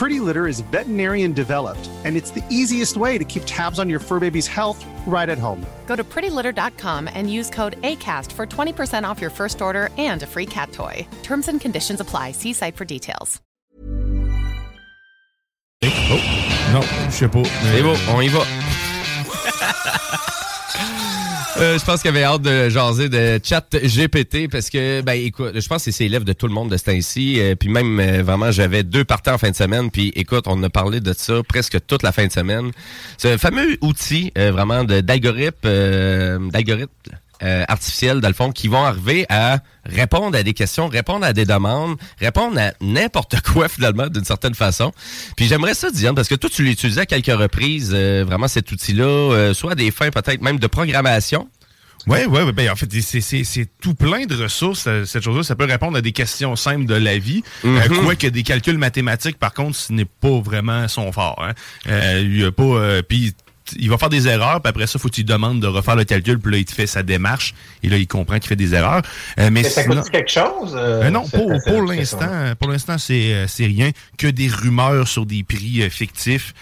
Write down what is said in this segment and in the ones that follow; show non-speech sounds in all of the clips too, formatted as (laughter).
Pretty Litter is veterinarian developed, and it's the easiest way to keep tabs on your fur baby's health right at home. Go to prettylitter.com and use code ACAST for 20% off your first order and a free cat toy. Terms and conditions apply. See site for details. Oh, non, je sais pas. C'est beau, on y va. (laughs) Euh, je pense qu'il avait hâte de jaser de chat GPT parce que, ben écoute, je pense que c'est l'élève de tout le monde de ce temps-ci. Euh, puis même, euh, vraiment, j'avais deux partants en fin de semaine. Puis écoute, on a parlé de ça presque toute la fin de semaine. Ce fameux outil, vraiment, d'algorithme, d'algorithme euh, artificiel, dans le fond, qui vont arriver à répondre à des questions, répondre à des demandes, répondre à n'importe (laughs) quoi, finalement, d'une certaine façon. Puis j'aimerais ça, Diane, parce que toi, tu l'utilisais à quelques reprises, euh, vraiment, cet outil-là, euh, soit à des fins peut-être même de programmation. Oui, oui, ouais, ben, en fait, c'est- c'est c'est tout plein de ressources. euh, Cette chose-là, ça peut répondre à des questions simples de la vie. Euh, Mhm. Quoique des calculs mathématiques, par contre, ce n'est pas vraiment son fort. Hein. Euh, il y a pas. euh, puis il va faire des erreurs, puis après ça, faut que tu lui demandes de refaire le calcul, puis là, il te fait sa démarche, et là, il comprend qu'il fait des erreurs. Euh, mais Mais ça sinon- coûte quelque chose? euh, Euh, non, pour, l'instant, pour l'instant, c'est c'est rien que des rumeurs sur des prix fictifs.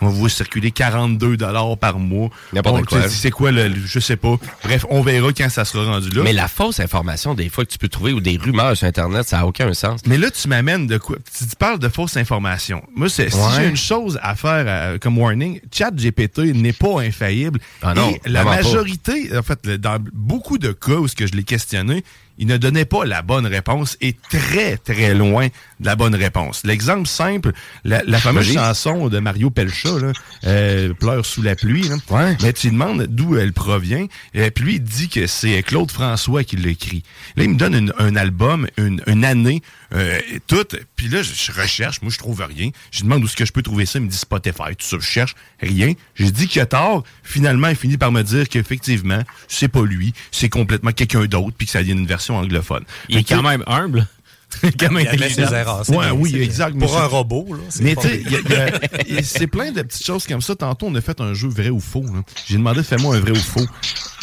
On va vous circuler 42 dollars par mois. N'importe quoi. C'est quoi le, je sais pas. Bref, on verra quand ça sera rendu là. Mais la fausse information, des fois, que tu peux trouver, ou des rumeurs sur Internet, ça n'a aucun sens. Mais là, tu m'amènes de quoi? Tu tu parles de fausses informations. Moi, c'est- si j'ai une chose à faire euh, comme warning, ChatGPT n'est pas infaillible. Ah non, Et la pas. majorité, en fait, dans beaucoup de cas où ce que je l'ai questionné, il ne donnait pas la bonne réponse et très, très loin de la bonne réponse. L'exemple simple, la, la fameuse chanson de Mario Pelcha, là, euh, Pleure sous la pluie, là. Ouais. mais tu lui demandes d'où elle provient, et puis lui, il dit que c'est Claude François qui l'a écrit. Là, il me donne une- un album, une, une année, euh, tout, puis là, je, je recherche, moi, je trouve rien. Je demande où est-ce que je peux trouver ça, il me dit Spotify, tout ça, je cherche, rien. J'ai dit qu'il a tort, finalement, il finit par me dire qu'effectivement, c'est pas lui, c'est complètement quelqu'un d'autre, puis que ça vient d'une version anglophone. Il est quand même humble. (laughs) ses intelligent. Ouais, oui, exact, Pour un robot, là. Mais tu sais, c'est plein de petites choses comme ça. Tantôt, on a fait un jeu vrai ou faux. J'ai demandé, fais-moi un vrai ou faux.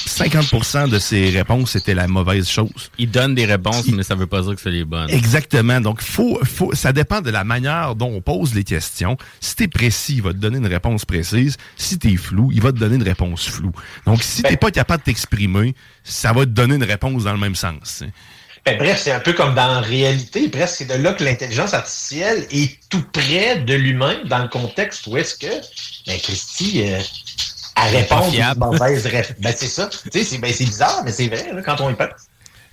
50% de ses réponses, c'était la mauvaise chose. Il donne des réponses, mais ça veut pas dire que c'est les bonnes. Exactement. Donc, faut, faut, ça dépend de la manière dont on pose les questions. Si t'es précis, il va te donner une réponse précise. Si t'es flou, il va te donner une réponse floue. Donc, si t'es pas capable de t'exprimer, ça va te donner une réponse dans le même sens. hein. Ben, bref, c'est un peu comme dans la réalité. Presque, c'est de là que l'intelligence artificielle est tout près de l'humain dans le contexte où est-ce que, ben, Christy, euh, elle répond pas fiable. une mauvaise réponse. Ben, c'est ça. Tu sais, c'est ben, c'est bizarre, mais c'est vrai, là, quand on y pense.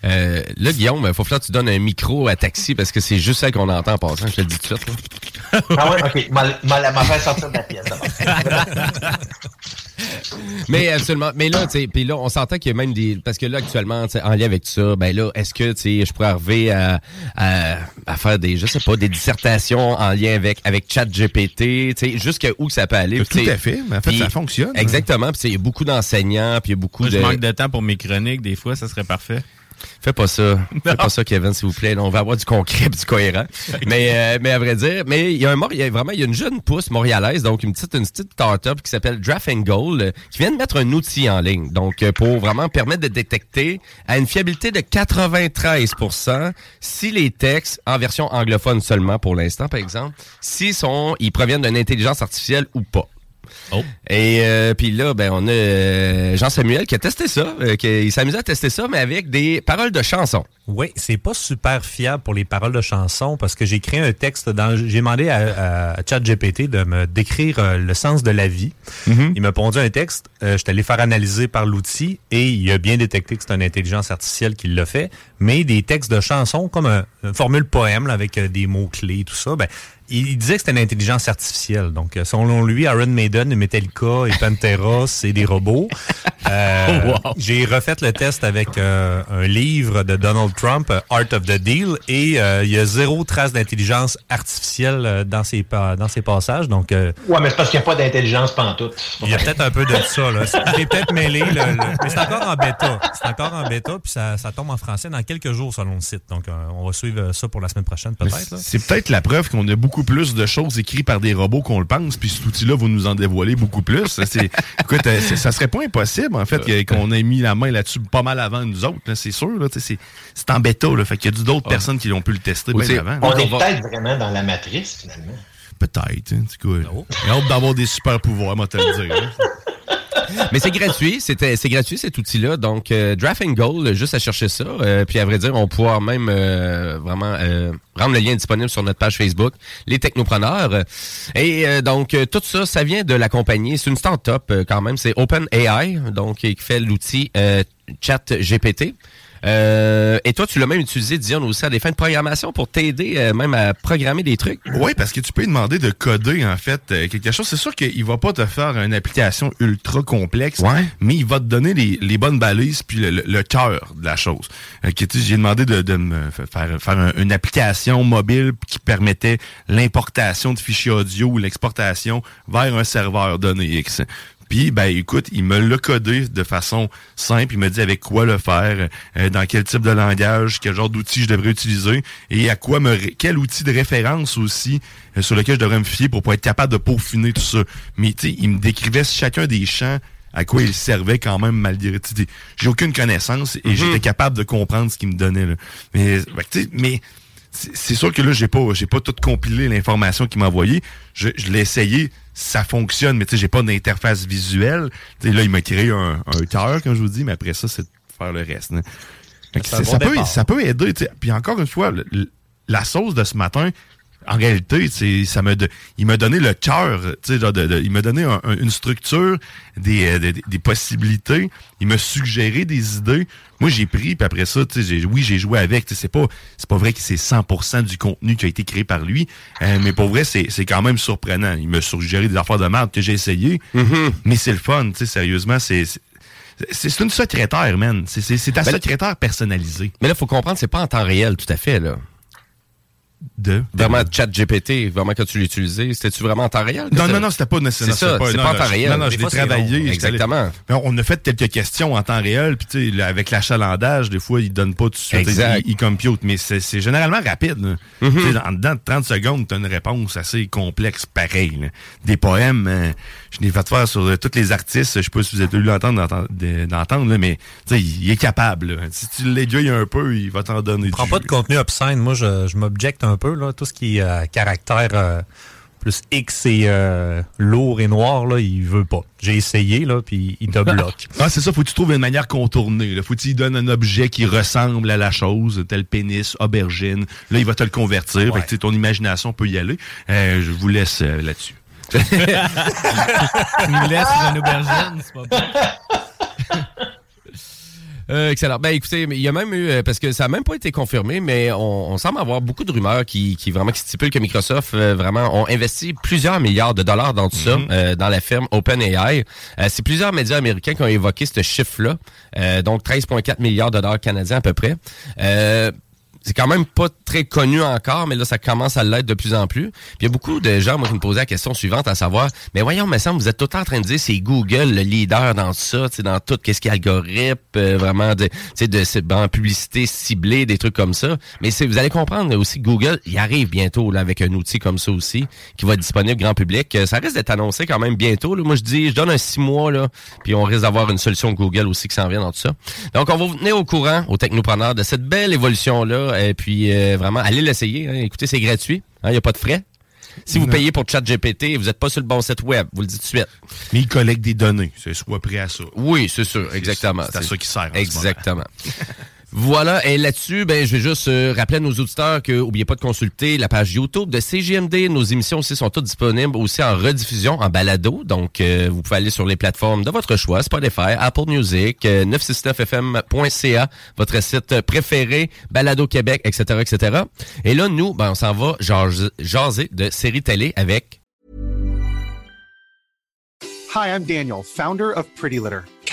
Euh, là, Guillaume, il faut que tu donnes un micro à taxi parce que c'est juste ça qu'on entend en passant. Je te le dis tout de suite. là. Ah ouais, ok. M'a fait sortir de la pièce. d'abord. (laughs) (laughs) Mais absolument. Mais là, tu sais, puis là, on s'entend qu'il y a même des. Parce que là, actuellement, en lien avec ça, ben là, est-ce que tu sais, je pourrais arriver à, à, à faire des, je sais pas, des dissertations en lien avec avec ChatGPT, tu sais, jusqu'à où ça peut aller. Tout à fait. Mais en fait, ça fonctionne. hein. Exactement. Puis il y a beaucoup d'enseignants, puis il y a beaucoup Moi, je de. manque de temps pour mes chroniques. Des fois, ça serait parfait. Fais pas ça. Fais pas ça, Kevin, s'il vous plaît. Là, on va avoir du concret, du cohérent. (laughs) mais, euh, mais à vrai dire, mais il y a un il y a vraiment, il y a une jeune pousse montréalaise, donc une petite, une petite start-up qui s'appelle Draft and Goal, euh, qui vient de mettre un outil en ligne. Donc, euh, pour vraiment permettre de détecter à une fiabilité de 93% si les textes, en version anglophone seulement pour l'instant, par exemple, s'ils sont, ils proviennent d'une intelligence artificielle ou pas. Et euh, puis là, ben on a euh, Jean-Samuel qui a testé ça, euh, qui s'amusait à tester ça, mais avec des paroles de chansons. Oui, c'est pas super fiable pour les paroles de chansons parce que j'ai créé un texte dans. J'ai demandé à, à ChatGPT de me décrire euh, le sens de la vie. Il m'a pondu un texte. euh, je suis allé faire analyser par l'outil et il a bien détecté que c'est une intelligence artificielle qui l'a fait. Mais des textes de chansons comme un, une formule poème là, avec des mots clés, tout ça, ben il, il disait que c'était une intelligence artificielle. Donc, euh, selon lui, Iron Maiden, et Metallica et Pantera, (laughs) c'est des robots. Euh, J'ai refait le test avec euh, un livre de Donald Trump, Art of the Deal, et euh, il y a zéro trace d'intelligence artificielle dans ses, pa- dans ses passages. Donc, euh, Ouais, mais c'est parce qu'il n'y a pas d'intelligence pantoute. il y a peut-être un peu de (laughs) ça. Là. J'ai peut-être mêlé. le- le- mais c'est encore en bêta. C'est encore en bêta, puis ça, ça tombe en français dans quelques jours selon le site. Donc, euh, on va suivre ça pour la semaine prochaine, peut-être. C'est peut-être la preuve qu'on a beaucoup plus de choses écrites par des robots qu'on le pense, puis cet outil-là va nous en dévoiler beaucoup plus. Ça, c'est- (laughs) écoute, euh, c'est- ça serait pas impossible, en fait, que- qu'on ait mis la main là-dessus pas mal avant nous autres, là, c'est sûr. là, C'est c'est en bêta, là, fait qu'il y a d'autres personnes qui ont pu le tester bien avant. On on est peut-être vraiment dans la matrice, finalement. Peut-être. Hein, c'est cool. J'ai hâte d'avoir des super pouvoirs, moi te le dire. hein. (laughs) Mais c'est gratuit, c'était c'est gratuit cet outil-là. Donc euh, Draft Goal, juste à chercher ça. euh, puis à vrai dire, on pourra même euh, vraiment euh, rendre le lien disponible sur notre page Facebook, les technopreneurs. Et donc tout ça, ça vient de la compagnie. C'est une start-up quand même. C'est OpenAI, donc qui fait l'outil ChatGPT. Euh, et toi, tu l'as même utilisé, Dion, aussi à des fins de programmation pour t'aider euh, même à programmer des trucs? Oui, parce que tu peux lui demander de coder, en fait, euh, quelque chose. C'est sûr qu'il va pas te faire une application ultra complexe, Ouais. mais il va te donner les, les bonnes balises puis le, le- le cœur de la chose. Euh, que, tu sais, J'ai demandé de, de me fa- faire, faire un- une application mobile qui permettait l'importation de fichiers audio ou l'exportation vers un serveur donné X. Puis, ben, écoute, il me l'a codé de façon simple. Il me dit avec quoi le faire, euh, dans quel type de langage, quel genre d'outil je devrais utiliser et à quoi me, quel outil de référence aussi euh, sur lequel je devrais me fier pour pouvoir être capable de peaufiner tout ça. Mais, tu sais, il me décrivait chacun des champs à quoi il servait quand même malgré sais, j'ai aucune connaissance et j'étais capable de comprendre ce qu'il me donnait là. mais que, tu sais, mais c'est sûr que là j'ai pas j'ai pas tout compilé l'information qu'il m'a envoyée je, je l'ai essayé ça fonctionne mais tu sais j'ai pas d'interface visuelle tu sais là il m'a créé un, un cœur comme je vous dis mais après ça c'est de faire le reste hein. Bon ça, peut, ça peut aider tu sais. puis encore une fois le- la sauce de ce matin en réalité, ça me il m'a donné le cœur, tu sais, genre de- de- il m'a donné un- un- une structure, des, euh, des, des possibilités, il m'a suggéré des idées. Moi, j'ai pris, puis après ça, oui, j'ai joué avec. C'est pas, c'est pas vrai que c'est 100% du contenu qui a été créé par lui, euh, mais pour vrai, c'est, c'est quand même surprenant. Il m'a suggéré des affaires de merde que j'ai essayé, mais c'est le fun, tu sais, sérieusement, c'est, c'est, une secrétaire, man. C'est, c'est, c'est ta Ben, secrétaire personnalisée. Mais là, faut comprendre, c'est pas en temps réel tout à fait, là. De, Vraiment, chat GPT, vraiment quand tu l'as utilisé, c'était-tu vraiment en temps réel? Non, non, non, c'était pas nécessairement. C'est ça, c'est non, pas en temps réel. Non, non, je l'ai travaillé. Exactement. Mais On a fait quelques questions en temps réel, puis tu sais, avec l'achalandage, des fois, ils donnent pas tout de suite. Exact. Ils, ils compute, mais c'est généralement rapide. là. Tu sais, En dedans de 30 secondes, tu as une réponse assez complexe, pareil. là. Des poèmes, euh, je l'ai fait faire sur euh, tous les artistes. Je sais pas si vous avez eu l'entendre d'entendre- de- d'entendre, là, mais tu sais, il est capable. là. Si tu l'aiguilles un peu, il va t'en donner Prends du pas de contenu obscène. Moi, je, je m'objecte un peu. Là. Tout ce qui est euh, caractère euh, plus X et euh, lourd et noir, là, il veut pas. J'ai essayé, là, puis il te bloque. (laughs) Ah, c'est ça, faut que tu trouves une manière contournée. Là. Faut que tu lui donnes un objet qui ressemble à la chose, tel pénis, aubergine. Là, il va te le convertir. Fait que, tu sais, ton imagination peut y aller. Euh, je vous laisse euh, là-dessus. (laughs) Tu me laisses sur une aubergine, c'est pas bon. (laughs) Euh, excellent. Ben écoutez, mais il y a même eu, euh, parce que ça n'a même pas été confirmé, mais on, on semble avoir beaucoup de rumeurs qui, qui vraiment qui stipulent que Microsoft euh, vraiment ont investi plusieurs milliards de dollars dans tout ça, euh, dans la firme OpenAI. Euh, c'est plusieurs médias américains qui ont évoqué ce chiffre-là, euh, donc 13,4 milliards de dollars canadiens à peu près. C'est quand même pas très connu encore, mais là, ça commence à l'être de plus en plus. Puis il y a beaucoup de gens, moi, qui me posaient la question suivante, à savoir, mais voyons, me semble, vous êtes tout le temps en train de dire c'est Google le leader dans ça, dans tout, qu'est-ce qui est algorithme, euh, vraiment, de, de c'est- en publicité ciblée, des trucs comme ça. Mais vous allez comprendre aussi Google, il arrive bientôt, là, avec un outil comme ça aussi, qui va être disponible grand public. Euh, Ça risque d'être annoncé quand même bientôt, là. Moi, je dis, je donne un six mois, là, puis on risque d'avoir une solution Google aussi qui s'en vient dans tout ça. Donc, on va vous tenir au courant, aux technopreneurs, de cette belle évolution-là, et puis euh, vraiment, allez l'essayer. hein. Écoutez, c'est gratuit, il n'y a pas de frais. Si vous Non. payez pour ChatGPT, vous n'êtes pas sur le bon site web, vous le dites tout de suite. Mais il collecte des données. C'est soit prêt à ça. Oui, c'est sûr, exactement. C'est à ça qu'il sert. en ce Exactement. (laughs) Voilà, et là-dessus, ben, je vais juste euh, rappeler à nos auditeurs que n'oubliez pas de consulter la page YouTube de CGMD. Nos émissions aussi sont toutes disponibles aussi en rediffusion, en balado. Donc, euh, vous pouvez aller sur les plateformes de votre choix, Spotify, Apple Music, euh, 969fm.ca, votre site préféré, Balado Québec, etc., etc. Et là, nous, ben, on s'en va jaser, jaser de séries télé avec Hi, I'm Daniel, founder of Pretty Litter.